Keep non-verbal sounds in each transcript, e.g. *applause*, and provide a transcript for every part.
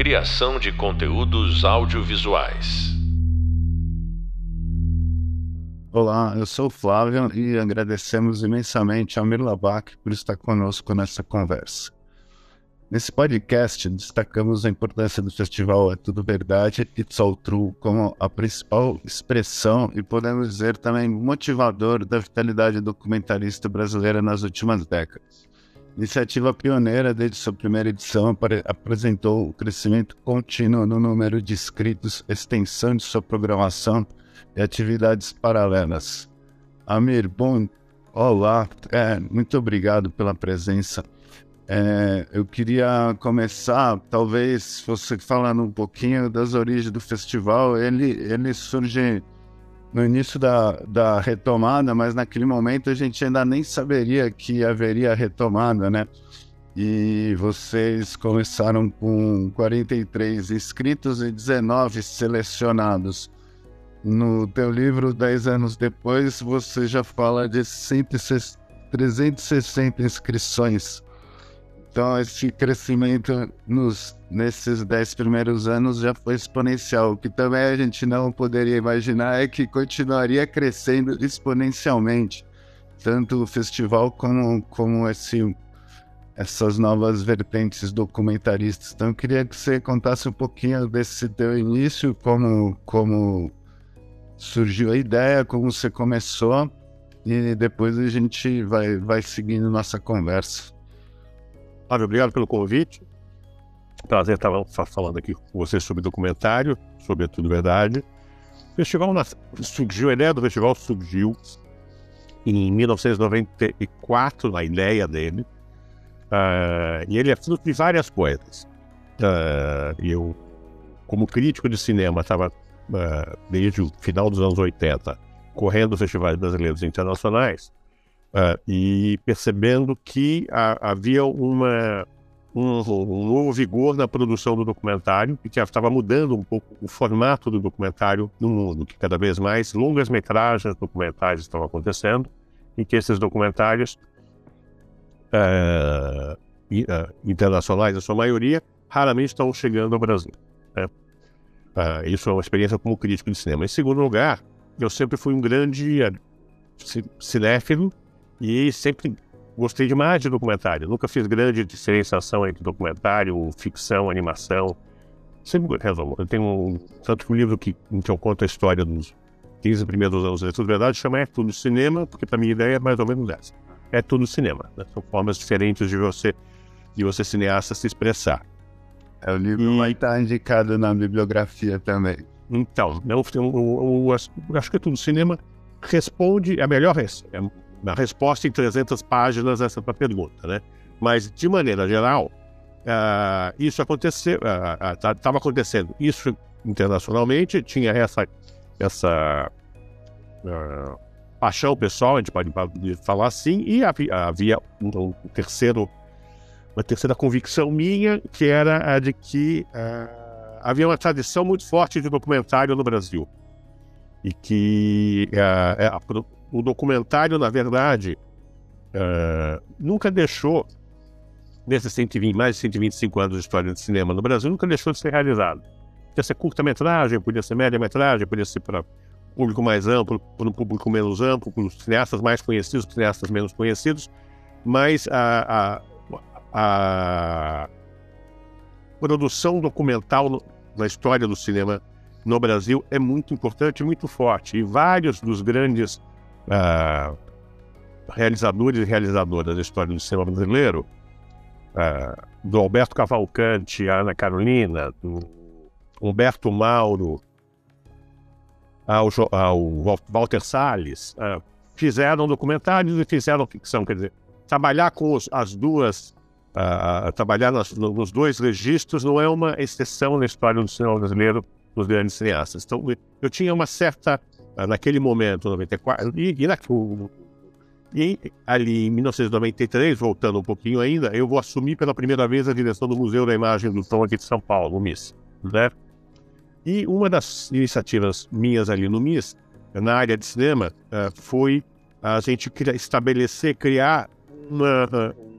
Criação de conteúdos audiovisuais. Olá, eu sou o Flávio e agradecemos imensamente ao Mirlabac por estar conosco nessa conversa. Nesse podcast, destacamos a importância do festival É Tudo Verdade e All True como a principal expressão e podemos dizer também motivador da vitalidade documentarista brasileira nas últimas décadas. Iniciativa pioneira desde sua primeira edição, apresentou o crescimento contínuo no número de inscritos, extensão de sua programação e atividades paralelas. Amir, bom, olá, é, muito obrigado pela presença. É, eu queria começar, talvez você falando um pouquinho das origens do festival. Ele, ele surge no início da, da retomada, mas naquele momento a gente ainda nem saberia que haveria retomada, né? E vocês começaram com 43 inscritos e 19 selecionados. No teu livro, 10 anos depois, você já fala de 160, 360 inscrições então, esse crescimento nos, nesses dez primeiros anos já foi exponencial. O que também a gente não poderia imaginar é que continuaria crescendo exponencialmente, tanto o festival como, como esse, essas novas vertentes documentaristas. Então, eu queria que você contasse um pouquinho desse teu início, como, como surgiu a ideia, como você começou, e depois a gente vai, vai seguindo nossa conversa. Flávio, obrigado pelo convite. Prazer estar falando aqui com você sobre documentário, sobre a Tudo Verdade. O festival surgiu, a ideia do festival surgiu em 1994, a ideia dele. Uh, e ele é fruto de várias coisas. Uh, eu, como crítico de cinema, estava uh, desde o final dos anos 80 correndo festivais brasileiros e internacionais Uh, e percebendo que a, havia uma, um, um, novo vigor na produção do documentário e que estava mudando um pouco o formato do documentário no mundo, que cada vez mais longas metragens documentais estão acontecendo e que esses documentários uh, uh, internacionais, a sua maioria, raramente estão chegando ao Brasil. Né? isso é uma experiência como crítico de cinema. Em segundo lugar, eu sempre fui um grande cinéfilo e sempre gostei demais de documentário. Nunca fiz grande diferenciação entre documentário, ficção, animação. Sempre resolvo. Eu tenho um, tanto que um livro que, em que eu conto a história dos 15 primeiros anos da verdade chama É Tudo Cinema, porque para minha ideia é mais ou menos essa. É tudo cinema. Né? São formas diferentes de você, de você cineasta se expressar. É, o livro e... vai estar indicado na bibliografia também. Então, eu, eu, eu, eu acho que é tudo cinema responde, é a melhor, é na resposta em 300 páginas essa tua pergunta, né? Mas, de maneira geral, uh, isso aconteceu, estava uh, uh, acontecendo isso internacionalmente, tinha essa, essa paixão pessoal, a gente pode falar assim, e havia, havia um, um, terceiro, uma terceira convicção minha, que era a de que havia uma tradição muito forte de documentário no Brasil. E que a, o documentário, na verdade, uh, nunca deixou, nesses 120, mais de 125 anos de história de cinema no Brasil, nunca deixou de ser realizado. Podia ser curta-metragem, podia ser média-metragem, podia ser para público mais amplo, para um público menos amplo, para os cineastas mais conhecidos, cineastas menos conhecidos, mas a, a, a produção documental na história do cinema no Brasil é muito importante, muito forte. E vários dos grandes realizadores e realizadoras da história do cinema brasileiro, do Alberto Cavalcante, Ana Carolina, do Humberto Mauro, ao, ao Walter Salles, fizeram documentários e fizeram ficção. Quer dizer, trabalhar com os, as duas, trabalhar nas, nos dois registros não é uma exceção na história do cinema brasileiro dos grandes cineastas. Então, eu tinha uma certa naquele momento, 94, e, e, e ali em 1993, voltando um pouquinho ainda, eu vou assumir pela primeira vez a direção do Museu da Imagem do Som aqui de São Paulo, o MIS. Né? E uma das iniciativas minhas ali no MIS, na área de cinema, uh, foi a gente estabelecer, criar uma. Uh,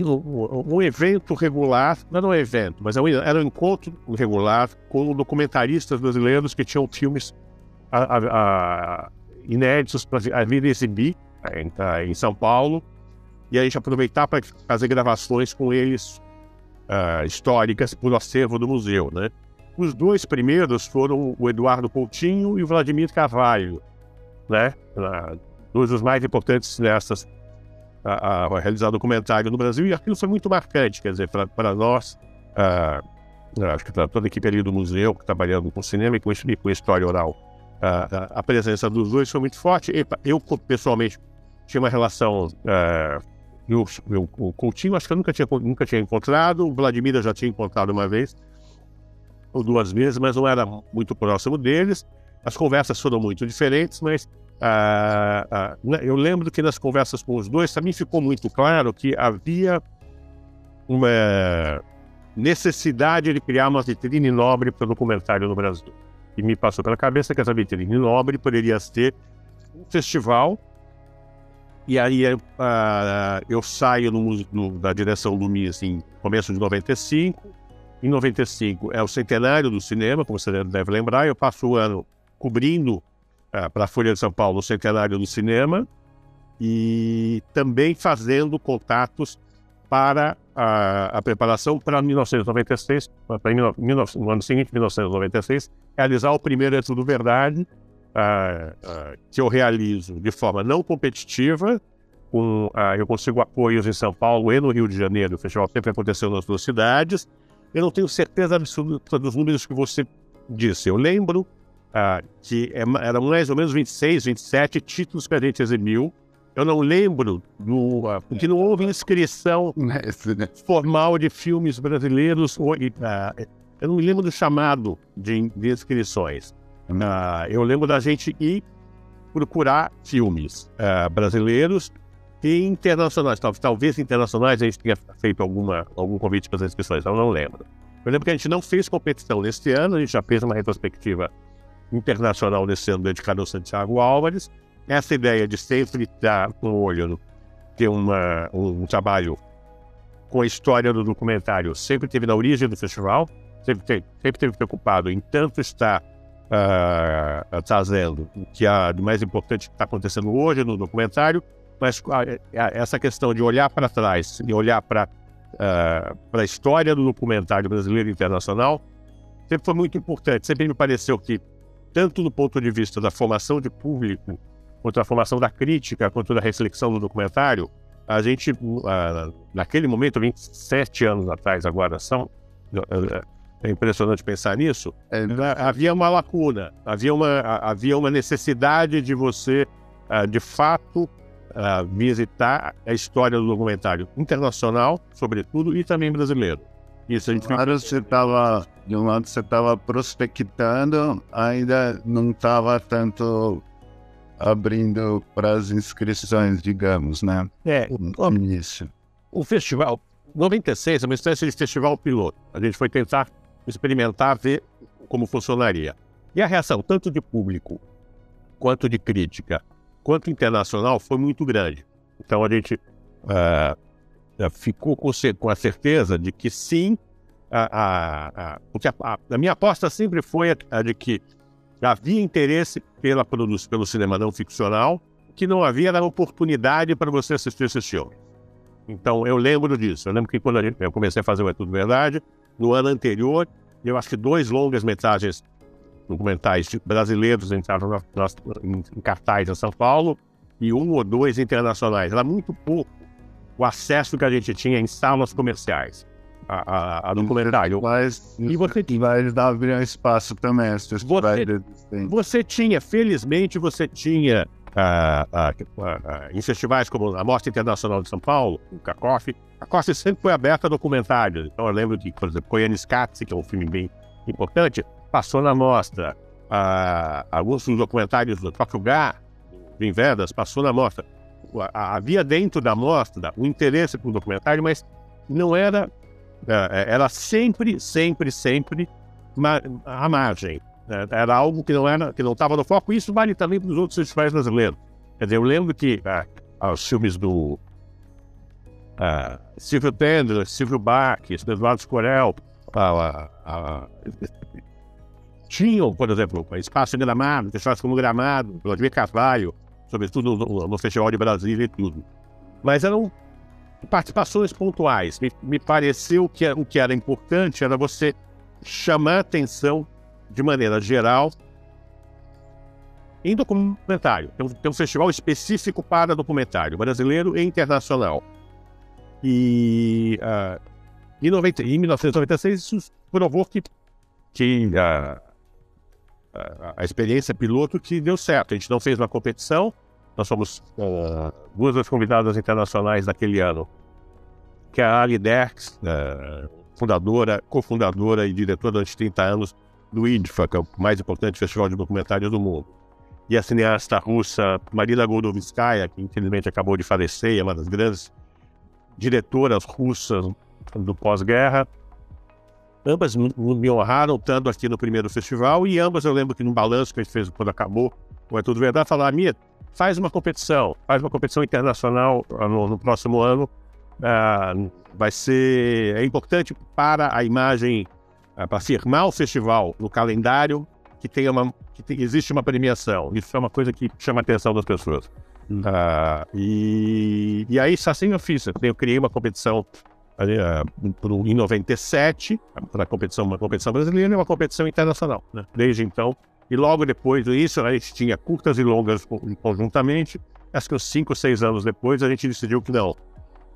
um evento regular, não era um evento, mas era um encontro regular com documentaristas brasileiros que tinham filmes a, a, a, inéditos para vir exibir em, em, São Paulo e a gente aproveitar para fazer gravações com eles uh, históricas por acervo do museu, né? Os dois primeiros foram o Eduardo Coutinho e o Vladimir Carvalho, né? Uh, dois dos mais importantes cineastas a, a, realizar documentário no Brasil, e aquilo foi muito marcante, quer dizer, para nós, acho que para toda a equipe ali do museu, trabalhando com cinema e com, e com história oral, a, presença dos dois foi muito forte. Eu, pessoalmente, tinha uma relação. Eu, eu, o Coutinho, acho que eu nunca tinha, nunca tinha encontrado, o Vladimir já tinha encontrado uma vez, ou duas vezes, mas não era muito próximo deles. As conversas foram muito diferentes, mas ah, ah, né, eu lembro que nas conversas com os dois também ficou muito claro que havia uma necessidade de criar uma vitrine nobre para o documentário no Brasil. E me passou pela cabeça que essa vitrine nobre poderia ser um festival. E aí uh, eu saio no, no, da direção do MIS em começo de 95. Em 95 é o centenário do cinema, como você deve lembrar. Eu passo o ano cobrindo é, para a Folha de São Paulo, o centenário do cinema, e também fazendo contatos para a, a preparação para 1996, para no ano seguinte, 1996, realizar o primeiro É Tudo Verdade, que eu realizo de forma não competitiva, com, eu consigo apoios em São Paulo e no Rio de Janeiro, o festival sempre aconteceu nas duas cidades, eu não tenho certeza absoluta dos números que você disse, eu lembro ah, que é, eram mais ou menos 26, 27 títulos que a gente exibiu. Eu não lembro, do, uh, porque não houve inscrição *laughs* né? formal de filmes brasileiros. Ou, uh, eu não me lembro do chamado de, de inscrições. Uh, eu lembro da gente ir procurar filmes brasileiros e internacionais. Talvez internacionais a gente tenha feito alguma, algum convite para as inscrições, eu não lembro. Eu lembro que a gente não fez competição neste ano, a gente já fez uma retrospectiva internacional nesse ano dedicado ao Santiago Álvares. Essa ideia de sempre estar com o olho, ter uma, um, um, trabalho com a história do documentário, sempre teve na origem do festival, sempre, teve, sempre teve preocupado em tanto estar uh, trazendo o que há de mais importante que está acontecendo hoje no documentário, mas uh, essa questão de olhar para trás e olhar para uh, a história do documentário brasileiro internacional sempre foi muito importante. Sempre me pareceu que tanto do ponto de vista da formação de público, quanto da formação da crítica, quanto da reflexão do documentário, a gente, naquele momento, 27 anos atrás agora são, é impressionante pensar nisso, é, havia uma lacuna, havia uma, havia uma necessidade de você, uh, de fato, uh, visitar a história do documentário internacional, sobretudo, e também brasileiro. Isso, a gente... Claro, você estava, de um lado você estava prospectando, ainda não estava tanto abrindo para as inscrições, digamos, né? É, o início. O festival, 96 é uma espécie de festival piloto. A gente foi tentar experimentar, ver como funcionaria. E a reação, tanto de público, quanto de crítica, quanto internacional, foi muito grande. Então a gente uh, ficou com, a certeza de que sim, a, a, a, porque a, a, minha aposta sempre foi a, de que havia interesse pela pelo cinema não ficcional, que não havia era oportunidade para você assistir esse filme. Então eu lembro disso. Eu lembro que quando eu comecei a fazer o É Tudo Verdade, no ano anterior, eu acho que dois longas metragens documentais brasileiros entraram na, na, em cartaz em São Paulo e um ou dois internacionais. Era muito pouco o acesso que a gente tinha em salas comerciais a, a, a documentário. Mas, e você vai dar abrir espaço também você, você tinha, felizmente, você tinha uh, uh, uh, em festivais como a Mostra Internacional de São Paulo, o CACOF, a CACOF sempre foi aberta a documentários. Então eu lembro que, por exemplo, Koyanis Katsi, que é um filme bem importante, passou na mostra. alguns dos documentários do próprio Gá, Vim Vedas, passou na mostra havia dentro da mostra o interesse por documentário, mas não era. É, é, era sempre, sempre, sempre à margem. Né? Era algo que não era, que não estava no foco. Isso vale também para os outros festivais brasileiros. Quer dizer, eu lembro que ah, os filmes do uh, Silvio Tendler, Silvio Bach, Eduardo Scorel, tinham, por exemplo, Espaço Gramado, festivais como Gramado, Vladimir Carvalho, sobretudo no, no, Festival de Brasília e tudo. Mas eram participações pontuais. Me, me pareceu que o que era importante era você chamar atenção de maneira geral em documentário. Tem um, tem um festival específico para documentário, brasileiro e internacional. E uh, em, 90, em 1996 isso provou que, que uh, a, experiência piloto que deu certo. A gente não fez uma competição, nós somos uh, duas das convidadas internacionais daquele ano, que é a Ali Derks, uh, fundadora, cofundadora e diretora durante 30 anos do IDFA, que é o mais importante festival de documentário do mundo. E a cineasta russa Marina Goldovskaya, que infelizmente acabou de falecer, é uma das grandes diretoras russas do pós-guerra, Ambas me honraram tanto aqui no primeiro festival e ambas eu lembro que no balanço que a gente fez quando acabou, o É Tudo Verdade, falaram, Mia, faz uma competição, faz uma competição internacional ah, no, no próximo ano. Uh, vai ser é importante para a imagem, uh, para firmar o festival no calendário, que tenha uma que tem, existe uma premiação. Isso é uma coisa que chama a atenção das pessoas. Uh, e, e aí, assim eu fiz. Eu criei uma competição em 97, para a competição, uma competição brasileira e uma competição internacional. Né? Desde então, e logo depois disso, a gente tinha curtas e longas conjuntamente. Acho que uns 5, 6 anos depois, a gente decidiu que não.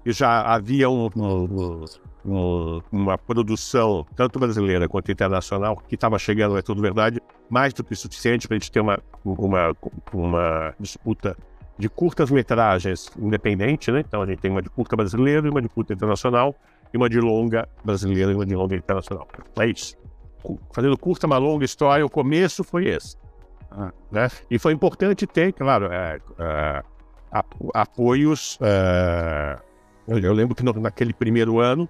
E já havia um, um, um, uma produção, tanto brasileira quanto internacional, que estava chegando, é tudo verdade, mais do que suficiente para a gente ter uma, uma, uma disputa de curtas-metragens independente, né? Então a gente tem uma de curta brasileira e uma de curta internacional, e uma de longa brasileira e uma de longa internacional. É isso. Fazendo curta, uma longa história, o começo foi esse. Ah, né? E foi importante ter, claro, é, é, apoios. É, eu lembro que no, naquele primeiro ano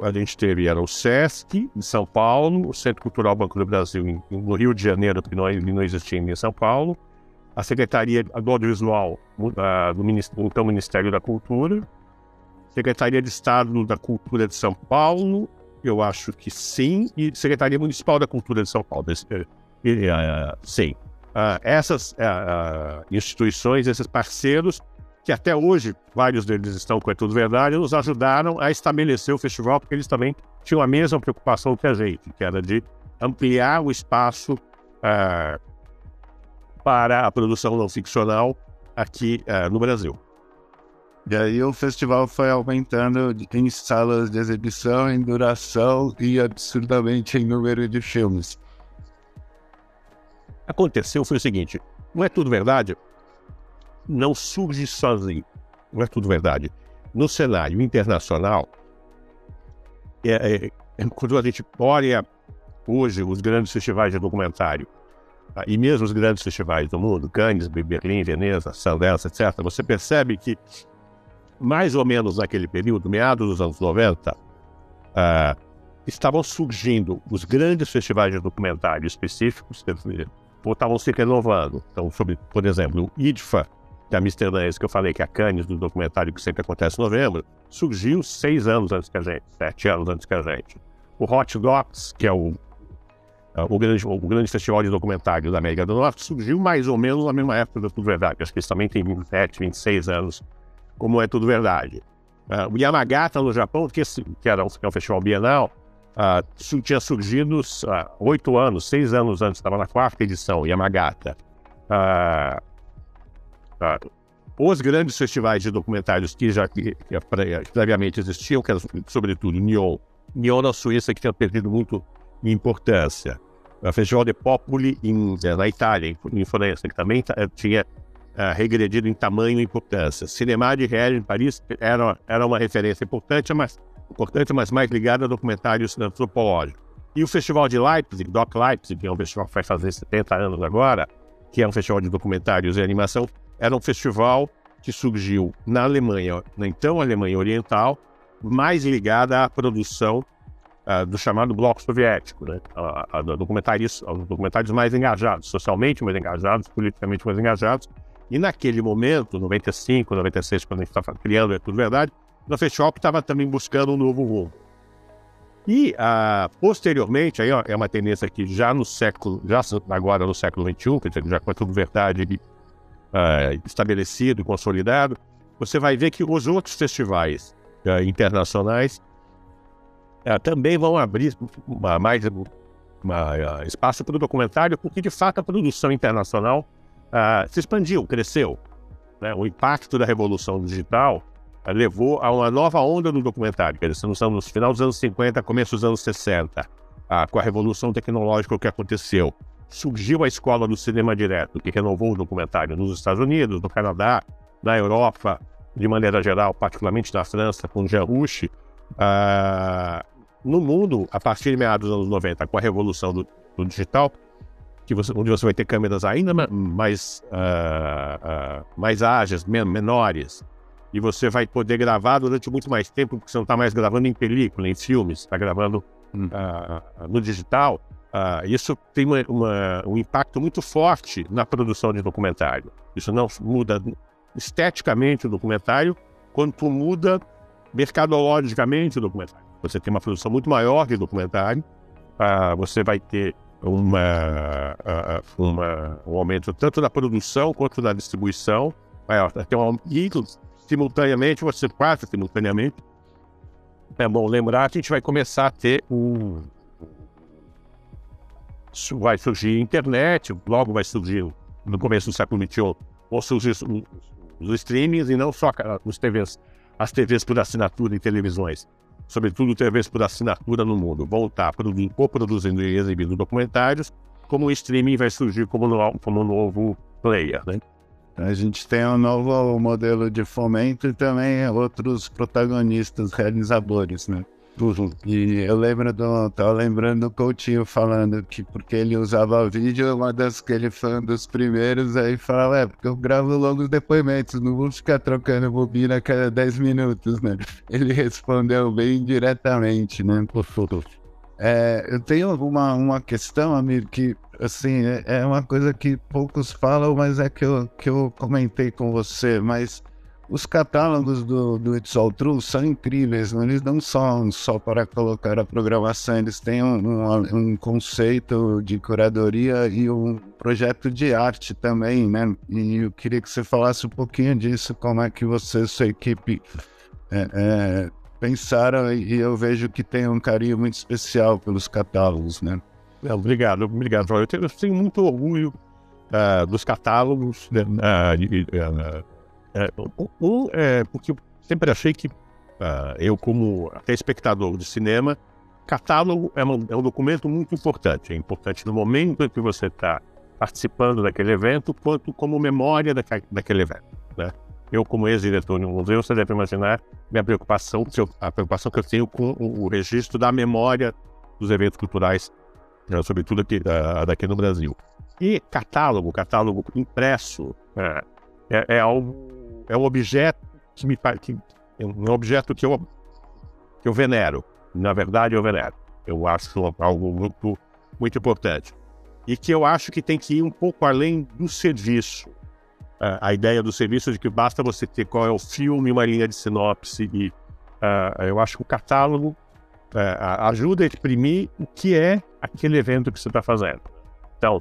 a gente teve era o SESC em São Paulo, o Centro Cultural Banco do Brasil em, no Rio de Janeiro, que não, não existia em São Paulo, a Secretaria do Audiovisual uh, do Ministério, então Ministério da Cultura, Secretaria de Estado da Cultura de São Paulo, eu acho que sim, e Secretaria Municipal da Cultura de São Paulo, uh, sim. Uh, essas instituições, esses parceiros, que até hoje vários deles estão com É Tudo Verdade, nos ajudaram a estabelecer o festival, porque eles também tinham a mesma preocupação que a gente, que era de ampliar o espaço uh, para a produção não ficcional aqui uh, no Brasil. E aí o festival foi aumentando em salas de exibição, em duração e absurdamente em número de filmes. Aconteceu foi o seguinte, não é tudo verdade? Não surge sozinho. Não é tudo verdade. No cenário internacional, é, é, é quando a gente olha hoje os grandes festivais de documentário, Tá? E mesmo os grandes festivais do mundo, Cannes, Berlim, Veneza, Sundance, etc., você percebe que, mais ou menos naquele período, meados dos anos 90, uh, ah, estavam surgindo os grandes festivais de documentário específicos, estavam se renovando. Então, sobre, por exemplo, o IDFA, que é Amsterdã, que eu falei, que é a Cannes do documentário que sempre acontece em novembro, surgiu seis anos antes que a gente, sete anos antes que a gente. O Hot Docs, que é o ah, o grande, o grande festival de documentário da América do Norte surgiu mais ou menos na mesma época do Tudo Verdade. Acho que eles também têm 27, 26 anos, como é Tudo Verdade. Uh, o Yamagata, no Japão, que, que, era um, que é um festival bienal, uh, tinha surgido oito uh, anos, seis anos antes, estava na quarta edição, Yamagata. os grandes festivais de documentários que já que, que previamente existiam, que eram sobretudo Nyon, Nyon na Suíça, que tinha perdido muito importância. O Festival de Popoli em, é, na Itália, em Florença, que também eh, tinha uh, regredido em tamanho e importância. Cinema de Real em Paris era, era uma referência importante, mas, importante, mas mais ligada a documentários antropológicos. E o Festival de Leipzig, Doc Leipzig, que é um festival que vai fazer 70 anos agora, que é um festival de documentários e animação, era um festival que surgiu na Alemanha, na então Alemanha Oriental, mais ligada à produção uh, do chamado bloco soviético, né? A, a, documentários, os documentários mais engajados, socialmente mais engajados, politicamente mais engajados. E naquele momento, 95, 96, quando a gente estava criando É Tudo Verdade, no Shop estava também buscando um novo rumo. E ah, posteriormente, aí ó, é uma tendência que já no século, já agora no século XXI, quer dizer, já com tudo verdade ah, estabelecido e consolidado, você vai ver que os outros festivais internacionais ah, também vão abrir mais ah, espaço para o documentário, porque de fato a produção internacional se expandiu, cresceu. Né? O impacto da revolução digital levou a uma nova onda do documentário. Dizer, estamos no final dos anos 50, começo dos anos 60, ah, com a revolução tecnológica que aconteceu. Surgiu a escola do cinema direto, que renovou o documentário nos Estados Unidos, no Canadá, na Europa, de maneira geral, particularmente na França, com Jean Rouch. Ah, no mundo, a partir de meados dos anos 90, com a revolução do, do digital, que você, onde você vai ter câmeras ainda mais, uh, uh, mais ágeis, menores, e você vai poder gravar durante muito mais tempo, porque você não está mais gravando em película, em filmes, está gravando uh, no digital. Isso tem uma, uma, um impacto muito forte na produção de documentário. Isso não muda esteticamente o documentário, quanto muda mercadologicamente o documentário. Você tem uma produção muito maior de documentário, uh, você vai ter uma, uma, um aumento tanto da produção quanto da distribuição maior. Tem um, e simultaneamente, você passa simultaneamente. É bom lembrar que a gente vai começar a ter um. Vai surgir internet, logo vai surgir, no começo do século XXI, vão surgir os streamings e não só os TVs, as TVs por assinatura e televisões, sobretudo TVs por assinatura no mundo, vão estar co-produzindo e exibindo documentários, como o streaming vai surgir como, no, como novo player, né? A gente tem um novo modelo de fomento e também outros protagonistas, realizadores, né? Uhum. E eu lembro do. Tava lembrando do Coutinho falando que porque ele usava vídeo, uma das que ele foi um dos primeiros, aí falava, é, porque eu gravo longos depoimentos, não vou ficar trocando bobina a cada 10 minutos, né? Ele respondeu bem diretamente, né? É, eu tenho uma, uma questão, amigo, que assim, é, é uma coisa que poucos falam, mas é que eu, que eu comentei com você, mas os catálogos do, do It's All True são incríveis, né? eles não são só para colocar a programação, eles têm um, um, conceito de curadoria e um projeto de arte também, né? E eu queria que você falasse um pouquinho disso, como é que você e sua equipe é, é, pensaram e eu vejo que tem um carinho muito especial pelos catálogos, né? É, obrigado, obrigado, Eu tenho, eu tenho muito orgulho uh, dos catálogos. Uh, um, é porque eu sempre achei que eu, como até espectador de cinema, catálogo é um, é um documento muito importante. É importante no momento em que você está participando daquele evento, quanto como memória daquele evento. Né? eu, como ex-diretor de um museu, você deve imaginar minha preocupação, a preocupação que eu tenho com o, registro da memória dos eventos culturais, né, sobretudo aqui, daqui no Brasil. E catálogo, catálogo impresso, é, é, é, algo, é um objeto que me que, é um objeto que eu, que eu venero. Na verdade, eu venero. Eu acho algo muito, muito importante. E que eu acho que tem que ir um pouco além do serviço a ideia do serviço de que basta você ter qual é o filme, uma linha de sinopse e eu acho que o catálogo uh, ajuda a exprimir o que é aquele evento que você está fazendo. Então,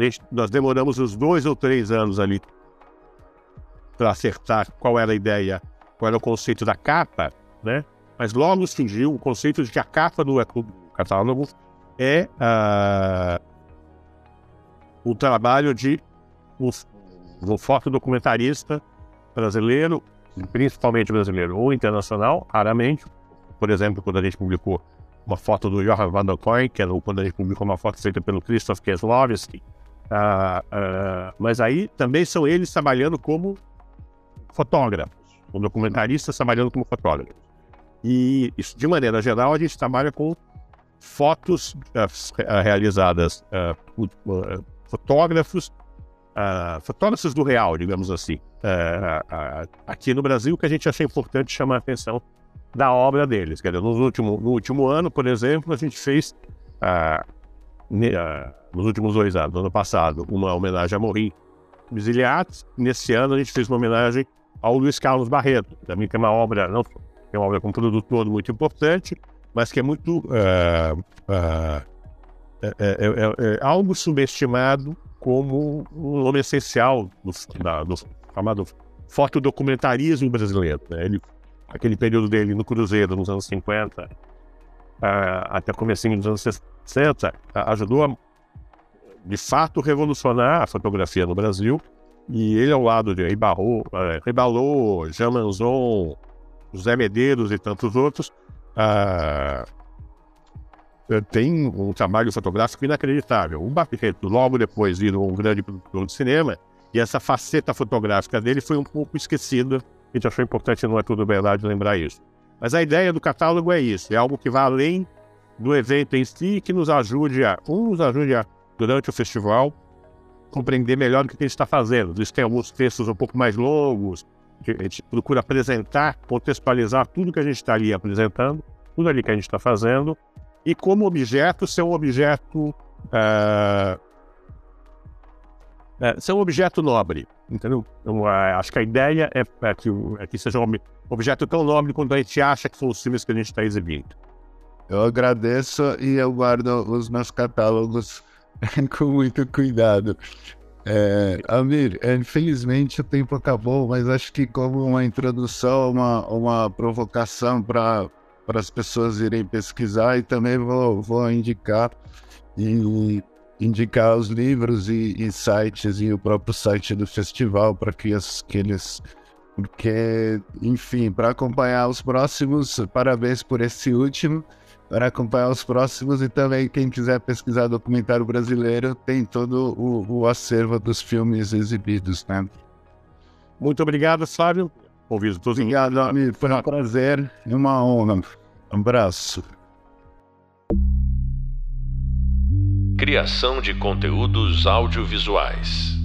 gente, nós demoramos uns dois ou três anos ali para acertar qual era a ideia, qual era o conceito da capa, né? Mas logo surgiu o conceito de que a capa do, do catálogo é uh, o trabalho de um, um fotodocumentarista brasileiro, principalmente brasileiro ou internacional, raramente. Por exemplo, quando a gente publicou uma foto do Johan van der Koy, que era quando a gente publicou uma foto feita pelo Krzysztof Kieslowski. Uh, uh, mas aí também são eles trabalhando como fotógrafos, como documentaristas trabalhando como fotógrafos. E isso, de maneira geral, a gente trabalha com fotos uh, realizadas por fotógrafos uh, fotógrafos do real, digamos assim. Uh, uh, aqui no Brasil, que a gente acha importante chamar a atenção da obra deles. Quer dizer, no último, no último ano, por exemplo, a gente fez, ne, nos últimos dois anos, no ano passado, uma homenagem a Morim Misiliat. Nesse ano, a gente fez uma homenagem ao Luiz Carlos Barreto, também tem uma obra, não tem uma obra com produtor muito importante, mas que é muito é, é, é, algo subestimado como um nome essencial do, da, do chamado fotodocumentarismo brasileiro. Né? Ele, aquele período dele no Cruzeiro, nos anos 50, uh, até comecinho dos anos 60, ajudou a, de fato, revolucionar a fotografia no Brasil. E ele, ao lado de Ribalô, uh, Ribalô Jean Manzon, José Medeiros e tantos outros, uh, tem um trabalho fotográfico inacreditável. O Barreto, logo depois, virou um grande produtor de cinema, e essa faceta fotográfica dele foi um pouco esquecida. A gente achou importante, não é tudo verdade, lembrar isso. Mas a ideia do catálogo é isso: é algo que vai além do evento em si, que nos ajude a, um, nos ajude a, durante o festival, compreender melhor o que a gente está fazendo. Eles têm alguns textos um pouco mais longos, a gente procura apresentar, contextualizar tudo que a gente está ali apresentando, tudo ali que a gente está fazendo, e como objeto ser um objeto uh, uh, ser um objeto nobre, entendeu? Então, uh, acho que a ideia é, é, que, é que seja um objeto tão nobre quanto a gente acha que são os filmes que a gente está exibindo. Eu agradeço e eu guardo os meus catálogos *laughs* com muito cuidado. É, Amir, é, infelizmente o tempo acabou, mas acho que como uma introdução, uma, uma provocação para as pessoas irem pesquisar e também vou, vou indicar e indicar os livros e, e, sites e o próprio site do festival para que, que eles porque enfim para acompanhar os próximos parabéns por esse último para acompanhar os próximos e também quem quiser pesquisar documentário brasileiro tem todo o, o acervo dos filmes exibidos né muito obrigado Flávio ouvido todos. Obrigado, amigo. Foi um prazer e uma honra. Um abraço. Criação de conteúdos audiovisuais.